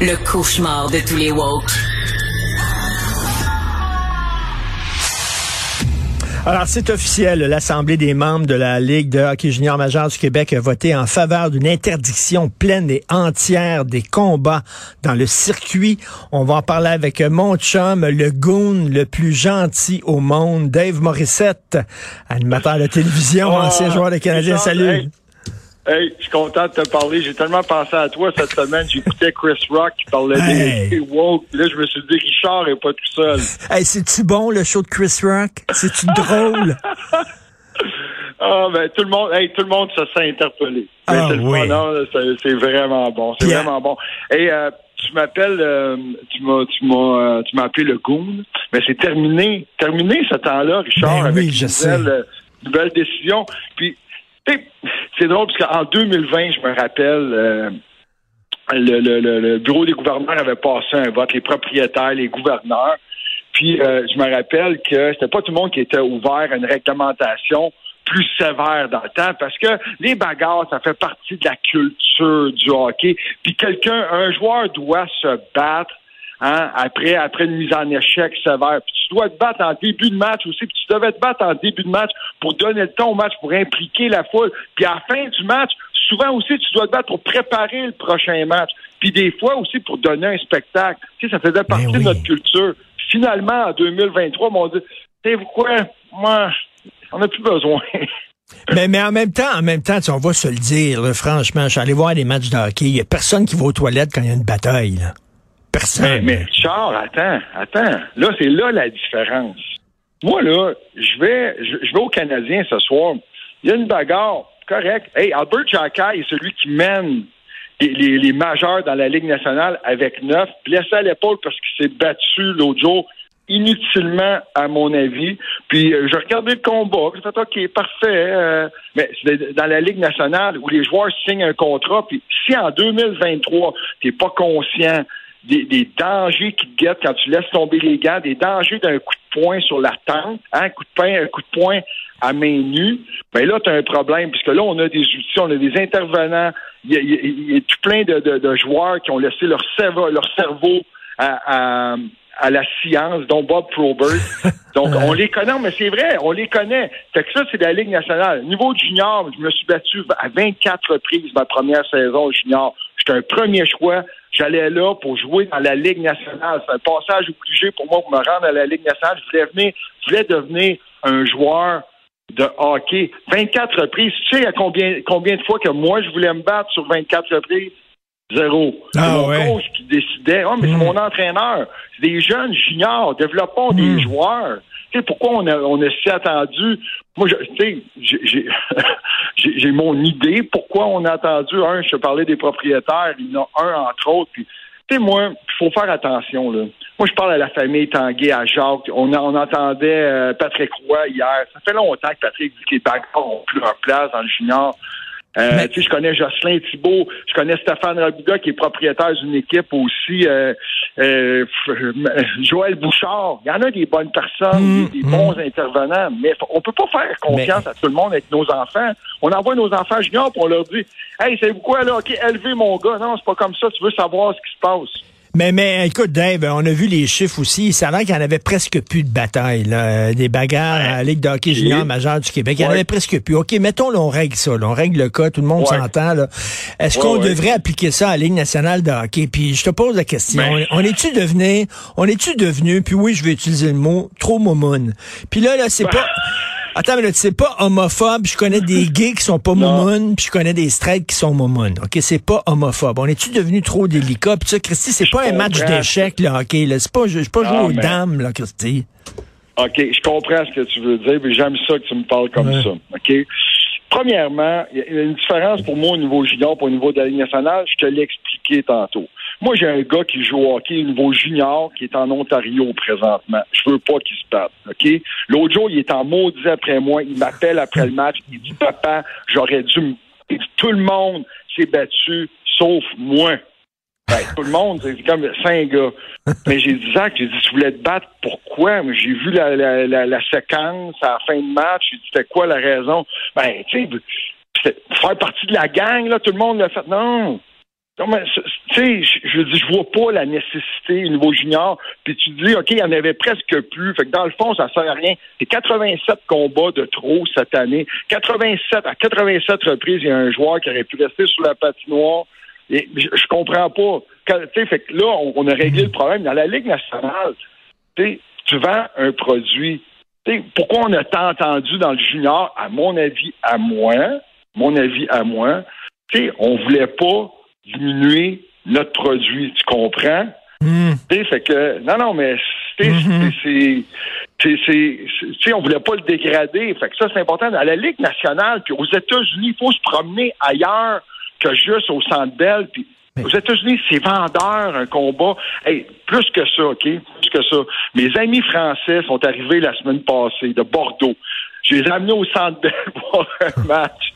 Le cauchemar de tous les woke. Alors, c'est officiel. L'Assemblée des membres de la Ligue de hockey junior majeur du Québec a voté en faveur d'une interdiction pleine et entière des combats dans le circuit. On va en parler avec mon chum, le goon le plus gentil au monde, Dave Morissette, animateur de télévision, Oh, ancien joueur de Canadien. Salut. hey. Hey, je suis content de te parler. J'ai tellement pensé à toi cette semaine. J'écoutais Chris Rock qui parlait Hey. des, woke. Là, je me suis dit, Richard est pas tout seul. Hey, c'est-tu bon, le show de Chris Rock? C'est-tu drôle? Ah, ben, tout le monde, hey, tout le monde se sent interpellé. Ben, Ah, c'est oui. c'est- vraiment bon. C'est vraiment bon. Et, euh, tu m'appelles, euh, tu m'as, tu m'as, euh, tu m'as appelé le goon. Mais c'est terminé, terminé ce temps-là, Richard, Ben oui, avec je une sais. nouvelle, euh, nouvelle décision. Puis, c'est drôle parce qu'en 2020, je me rappelle, euh, le, bureau des gouverneurs avait passé un vote, les propriétaires, les gouverneurs. Puis euh, je me rappelle que c'était pas tout le monde qui était ouvert à une réglementation plus sévère dans le temps parce que les bagarres, ça fait partie de la culture du hockey. Puis quelqu'un, un joueur doit se battre hein, après, après une mise en échec sévère. Puis tu dois te battre en début de match aussi. Puis tu devais te battre en début de match pour donner le ton au match, pour impliquer la foule. Puis à la fin du match, souvent aussi, tu dois te battre pour préparer le prochain match. Puis des fois aussi pour donner un spectacle. Tu sais, ça faisait partie Ben de notre culture. Finalement, en 2023, on dit, savez-vous quoi? Moi, on n'a plus besoin. mais, mais en même temps, en même temps, tu sais, on va se le dire, là, franchement, je suis allé voir des matchs de hockey. Il n'y a personne qui va aux toilettes quand il y a une bataille. Là. Mais, Charles, attends, attends. Là, c'est là la différence. Moi, là, je vais, je, je vais au Canadien ce soir. Il y a une bagarre. Correct. Hey, Albert Jacquet est celui qui mène les, majeurs dans la Ligue nationale avec neuf, blessé à l'épaule parce qu'il s'est battu l'autre jour inutilement, à mon avis. Puis euh, je regardais le combat, j'ai fait OK, parfait. euh, mais c'est dans la Ligue nationale où les joueurs signent un contrat, puis si en 2023, tu n'es pas conscient des, des dangers qui te guettent quand tu laisses tomber les gants, des dangers d'un coup de poing sur la tente, hein, un coup de pain, un coup de poing à main nue, ben là, tu as un problème, puisque là, on a des outils, on a des intervenants, il y y y a tout plein de, de- de joueurs qui ont laissé leur cerveau, leur cerveau à, à- à la science, dont Bob Probert. Donc, on les connaît, mais c'est vrai, on les connaît. Fait que ça, c'est de la Ligue nationale. Niveau junior, je me suis battu à 24 reprises ma première saison junior. J'étais un premier choix. J'allais là pour jouer dans la Ligue nationale. C'est un passage obligé pour moi pour me rendre à la Ligue nationale. Je voulais venir, je voulais devenir un joueur de hockey. 24 reprises. Tu sais à combien, combien de fois que moi, je voulais me battre sur 24 reprises? Zéro. Ah c'est mon ouais. coach qui décidait. Ah, mais c'est mon entraîneur. C'est des jeunes juniors. Développons des joueurs. Pourquoi on a, si attendu? Moi, tu sais, j'ai- mon idée. Pourquoi on a attendu? Un, je parlais des propriétaires. Il y en a un, entre autres. Tu sais, moi, il faut faire attention, là. Moi, je parle à la famille Tanguay, à Jacques. On, entendait euh, Patrick Roy hier. Ça fait longtemps que Patrick dit que les n'ont plus leur place dans le junior. Euh, Mais- tu sais, je connais Jocelyn Thibault, je connais Stéphane Rabiga qui est propriétaire d'une équipe aussi, euh, euh, f- Joël Bouchard. Il y en a des bonnes personnes, Mm, des, des bons intervenants, mais on peut pas faire confiance à tout le monde avec nos enfants. On envoie nos enfants juniors pour on leur dit Hey, savez-vous quoi là, ok, élevez mon gars. Non, c'est pas comme ça, tu veux savoir ce qui se passe. Mais, mais écoute, Dave, on a vu les chiffres aussi. Ça a l'air qu'il n'y en avait presque plus de batailles, là, euh, des bagarres à la Ligue de hockey junior majeure du Québec. Il n'y en avait presque plus. OK, mettons, là, on règle ça. là, on règle le cas, tout le monde s'entend. Est-ce qu'on devrait appliquer ça à la Ligue nationale de hockey? Puis je te pose la question. Ben. On, on est-tu devenu, on est-tu devenu, puis oui, je vais utiliser le mot, trop momoun. Puis là, là, c'est Ben. pas... Attends, mais là, c'est pas homophobe. Je connais des gays qui sont pas Non. momoun, puis je connais des straights qui sont momoun. OK, c'est pas homophobe. On est-tu devenu trop délicat? Puis ça, Christy, c'est pas un match d'échecs, là, OK. Là, c'est pas, je je pas jouer aux dames, là, Christy. OK, je comprends ce que tu veux dire, mais j'aime ça que tu me parles comme Ouais. ça. OK? Premièrement, il y a une différence pour moi au niveau junior pour au niveau de la Ligue nationale. Je te l'ai expliqué tantôt. Moi, j'ai un gars qui joue au hockey au niveau junior qui est en Ontario présentement. Je veux pas qu'il se batte, OK? L'autre jour, il est en maudit après moi. Il m'appelle après le match. Il dit, papa, j'aurais dû me... Tout le monde s'est battu, sauf moi. Ben, tout le monde, c'est comme cinq gars. Mais j'ai dit, Zach, j'ai dit, tu voulais te battre, pourquoi? J'ai vu la, la, la, la, séquence à la fin de match. J'ai dit, c'était quoi la raison? Ben, tu sais, faire partie de la gang, là, tout le monde l'a fait. Non. Non, mais, tu sais, je dis, je vois pas la nécessité au niveau junior. Puis tu dis, OK, il y en avait presque plus. Fait que dans le fond, ça sert à rien. C'est 87 combats de trop cette année. 87, à 87 reprises, il y a un joueur qui aurait pu rester sur la patinoire et je, je comprends pas. fait que là, on, a réglé le problème. Dans la Ligue nationale, tu vends un produit. pourquoi on a tant entendu dans le junior, à mon avis, à moins, mon avis à moi, on voulait pas diminuer notre produit, tu comprends? Mm. Fait que, non, non, mais c'est, on voulait pas le dégrader. Fait que ça, c'est important. Dans la Ligue nationale, puis aux États-Unis, il faut se promener ailleurs que juste au Centre Bell. Puis aux États-Unis, c'est vendeur un combat. Hey, plus que ça, OK? Plus que ça. Mes amis français sont arrivés la semaine passée de Bordeaux. Je les ai amenés au Centre Bell pour un match.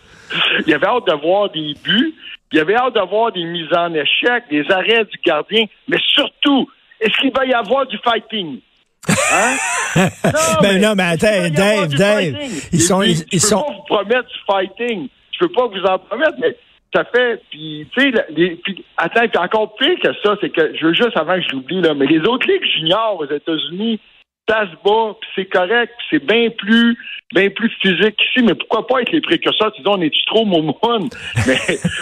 Il y avait hâte de voir des buts. Il y avait hâte de voir des mises en échec, des arrêts du gardien. Mais surtout, est-ce qu'il va y avoir du fighting? Hein? non, ben mais, non, mais attends, Dave, Dave, ils sont, ils, sont. pas vous promettre du fighting. Je peux pas vous en promettre, mais ça fait, puis tu sais, attends, puis encore pire que ça, c'est que je veux juste avant que je l'oublie là, mais les autres ligues juniors aux États-Unis, ça se bat, puis c'est correct, puis c'est bien plus, bien plus physique ici. Mais pourquoi pas être les précurseurs? Disons, on est trop moumon Mais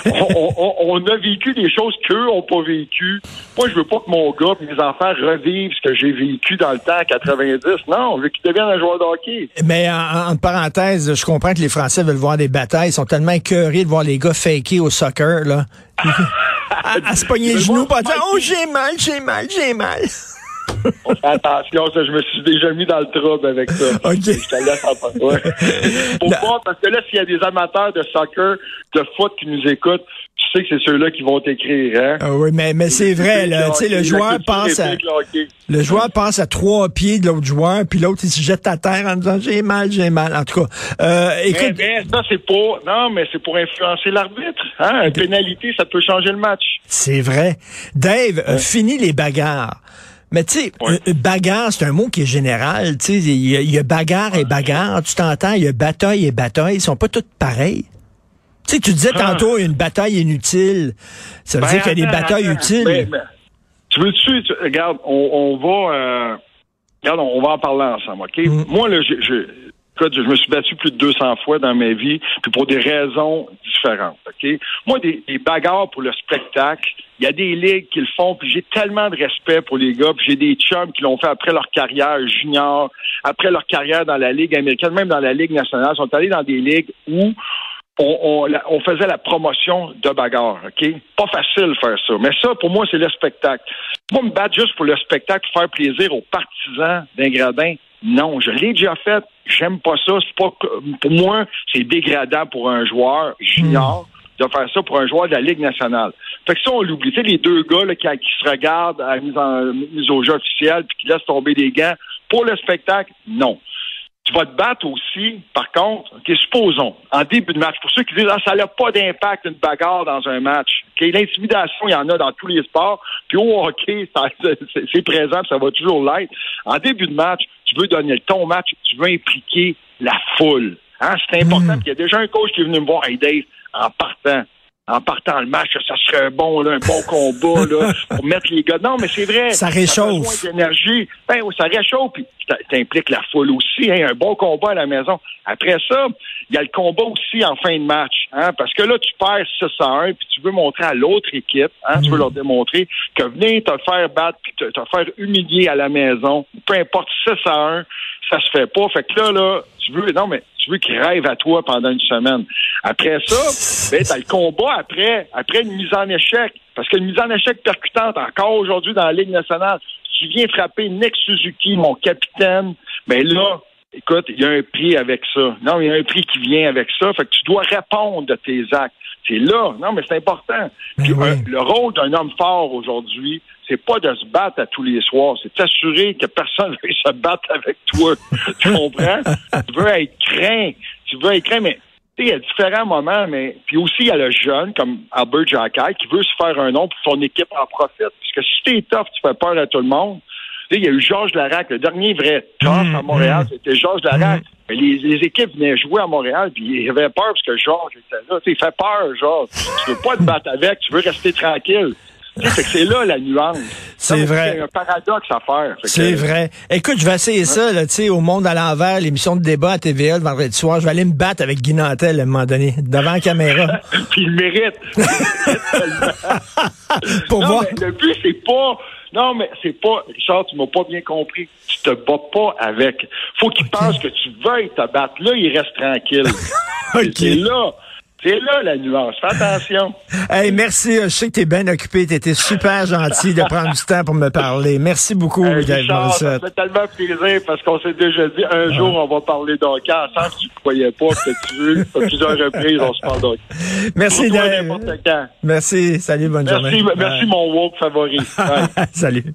on, a vécu des choses qu'eux n'ont pas vécues. Moi, je veux pas que mon gars, et mes enfants revivent ce que j'ai vécu dans le temps à 90. Non, je veux qu'ils deviennent un joueur de hockey. Mais en, parenthèse, je comprends que les Français veulent voir des batailles. Ils sont tellement écœurés de voir les gars faker au soccer là. à, se pogner les genoux, pas dire oh j'ai mal, j'ai mal, j'ai mal. Attention, ça, je me suis déjà mis dans le trouble avec ça. OK. Je te laisse en ouais. Pourquoi? Parce que là, s'il y a des amateurs de soccer, de foot qui nous écoutent, tu sais que c'est ceux-là qui vont t'écrire, hein? Ah oui, mais, mais c'est vrai, là. Tu sais, le joueur pense à. Le joueur à trois pieds de l'autre joueur, puis l'autre, il se jette à terre en disant j'ai mal, j'ai mal. En tout cas, euh, écoute. Mais, ça, c'est pour. Non, mais c'est pour influencer l'arbitre. Hein? Une pénalité, ça peut changer le match. C'est vrai. Dave, euh, fini les bagarres. Mais tu sais, bagarre, c'est un mot qui est général. Tu sais, il y, a bagarre et bagarre. Tu t'entends, il y a bataille et bataille. Ils sont pas toutes pareilles. Tu sais, tu disais ah. tantôt une bataille inutile. Ça veut ben, dire qu'il y a des batailles utiles. Ben, ben, tu veux-tu, regarde, on, va, euh, regarde, on va en parler ensemble, OK? Mm. Moi, là, je, je, je me suis battu plus de 200 fois dans ma vie, puis pour des raisons différentes? Moi, des, bagarres pour le spectacle, il y a des ligues qui le font, puis j'ai tellement de respect pour les gars, puis j'ai des chums qui l'ont fait après leur carrière junior, après leur carrière dans la Ligue américaine, même dans la Ligue nationale, ils sont allés dans des ligues où on, faisait la promotion de bagarre? Pas facile faire ça. Mais ça, pour moi, c'est le spectacle. Moi, me battre juste pour le spectacle, faire plaisir aux partisans d'un gradin, non, je l'ai déjà fait. J'aime pas ça. Pas pour moi, c'est dégradant pour un joueur junior de faire ça pour un joueur de la Ligue nationale. Fait que ça, on l'oublie. Tu sais, les deux gars là, qui, se regardent à la mise, en, mise au jeu officiel puis qui laissent tomber des gants, pour le spectacle, non. Tu vas te battre aussi, par contre, OK, supposons, en début de match, pour ceux qui disent ah, ça n'a pas d'impact une bagarre dans un match. OK, l'intimidation, il y en a dans tous les sports, puis au hockey, c'est présent, ça va toujours l'être. En début de match, tu veux donner ton match, tu veux impliquer la foule. Hein, c'est important. Hmm. Il y a déjà un coach qui est venu me voir, hey Dave, en partant, en partant le match, ça serait bon, là, un bon combat là, pour mettre les gars. Non, mais c'est vrai. Ça réchauffe. Ça d'énergie. Ben, ça réchauffe, puis t'impliques la foule aussi. Hein, un bon combat à la maison. Après ça, il y a le combat aussi en fin de match. Hein, parce que là, tu perds 6 à 1, puis tu veux montrer à l'autre équipe, hein, tu veux mm. leur démontrer que venez te faire battre, puis te, te faire humilier à la maison, peu importe 6 à 1, ça se fait pas. Fait que là, là, tu veux, non, mais veux qu'il rêve à toi pendant une semaine. Après ça, ben, t'as le combat après, après une mise en échec. Parce qu'une mise en échec percutante, encore aujourd'hui dans la Ligue nationale, tu viens frapper Nick Suzuki, mon capitaine, mais ben là, écoute, il y a un prix avec ça. Non, il y a un prix qui vient avec ça. Fait que tu dois répondre de tes actes. C'est là. Non, mais c'est important. Ben Puis, oui. un- le rôle d'un homme fort aujourd'hui, c'est pas de se battre à tous les soirs, c'est de s'assurer que personne ne veut se battre avec toi. tu comprends? tu veux être craint. Tu veux être craint, mais tu sais, il y a différents moments, mais puis aussi il y a le jeune comme Albert Jacquet qui veut se faire un nom pour son équipe en profite. Parce que si t'es tough, tu fais peur à tout le monde. Tu sais, Il y a eu Georges Larac, le dernier vrai tough Mm, à Montréal, mm. c'était Georges Larac. Mais les, les équipes venaient jouer à Montréal, puis ils avaient peur parce que Georges était là. Tu sais, il fait peur, Georges. Tu veux pas te battre avec, tu veux rester tranquille. C'est là la nuance. C'est vrai. C'est un paradoxe à faire. Que- C'est vrai. Écoute, je vais essayer ça, là, tu sais, au monde à l'envers, l'émission de débat à TVA le vendredi soir. Je vais aller me battre avec Guy Nantel à un moment donné, devant la caméra, Puis il le mérite. pour non, voir. mais le but, c'est pas. Non, mais c'est pas. Richard, tu m'as pas bien compris. Tu te bats pas avec. Faut qu'il pense que tu veuilles te battre. Là, il reste tranquille. OK. C'est là. C'est là la nuance. Fais attention. Hey, merci. Je sais que t'es bien occupé. T'étais super gentil de prendre du temps pour me parler. Merci beaucoup, Dave Richard, ça fait tellement plaisir parce qu'on s'est déjà dit un jour on va parler d'hockey ensemble. Tu ne croyais pas que tu veux. À plusieurs reprises, on se parle d'hockey. Merci, toi, quand. Merci. Salut, bonne Merci, journée. merci mon woke favori. Salut.